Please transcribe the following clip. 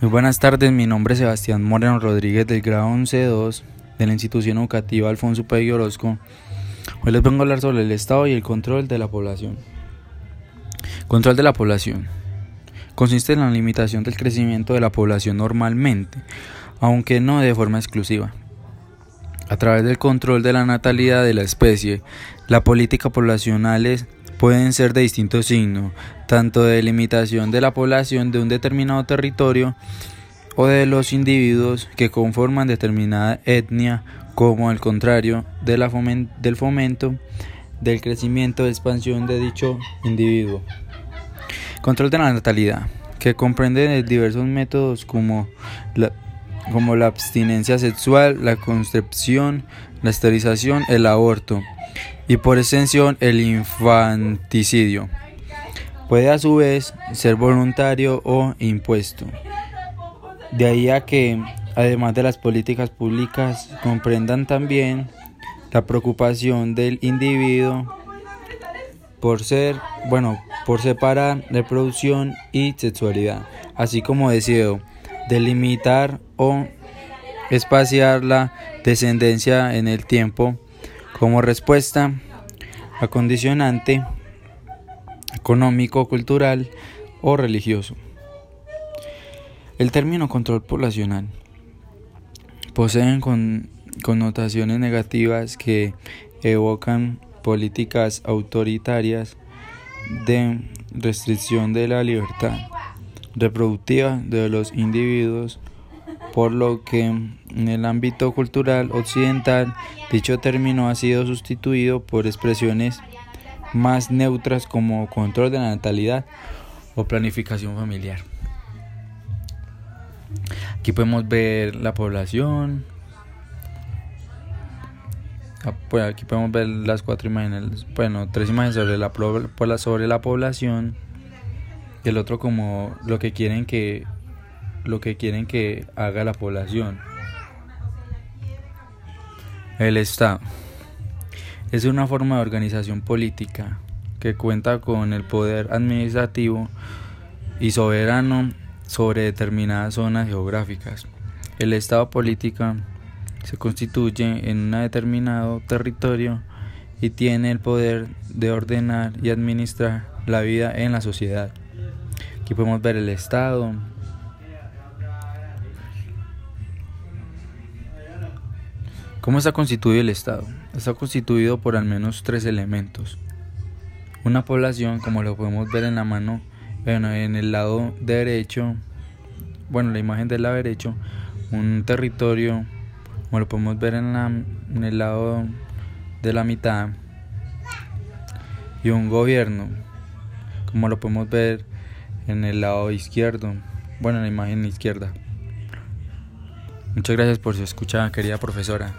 Muy buenas tardes, mi nombre es Sebastián Moreno Rodríguez del grado 11-2 de la institución educativa Alfonso Peggy Orozco. Hoy les vengo a hablar sobre el estado y el control de la población. Control de la población. Consiste en la limitación del crecimiento de la población normalmente, aunque no de forma exclusiva. A través del control de la natalidad de la especie, las políticas poblacionales pueden ser de distinto signo, tanto de limitación de la población de un determinado territorio o de los individuos que conforman determinada etnia, como al contrario de la del fomento del crecimiento y expansión de dicho individuo. Control de la natalidad, que comprende diversos métodos como la, como la abstinencia sexual, la concepción, la esterilización, el aborto y por extensión el infanticidio. Puede a su vez ser voluntario o impuesto. De ahí a que, además de las políticas públicas, comprendan también la preocupación del individuo por ser, bueno, por separar reproducción y sexualidad, así como deseo delimitar o espaciar la descendencia en el tiempo como respuesta a condicionante económico, cultural o religioso. El término control poblacional posee con, connotaciones negativas que evocan políticas autoritarias de restricción de la libertad reproductiva de los individuos por lo que en el ámbito cultural occidental dicho término ha sido sustituido por expresiones más neutras como control de la natalidad o planificación familiar. Aquí podemos ver la población. Ah, pues aquí podemos ver las cuatro imágenes, bueno, tres imágenes sobre la, sobre la población el otro como lo que quieren que lo que quieren que haga la población. El Estado es una forma de organización política que cuenta con el poder administrativo y soberano sobre determinadas zonas geográficas. El Estado política se constituye en un determinado territorio y tiene el poder de ordenar y administrar la vida en la sociedad. Aquí podemos ver el Estado, ¿Cómo está constituido el Estado? Está constituido por al menos tres elementos. Una población, como lo podemos ver en la mano, bueno, en el lado derecho, bueno, la imagen del lado derecho, un territorio, como lo podemos ver en, la, en el lado de la mitad, y un gobierno, como lo podemos ver en el lado izquierdo, bueno, en la imagen izquierda. Muchas gracias por su escucha, querida profesora.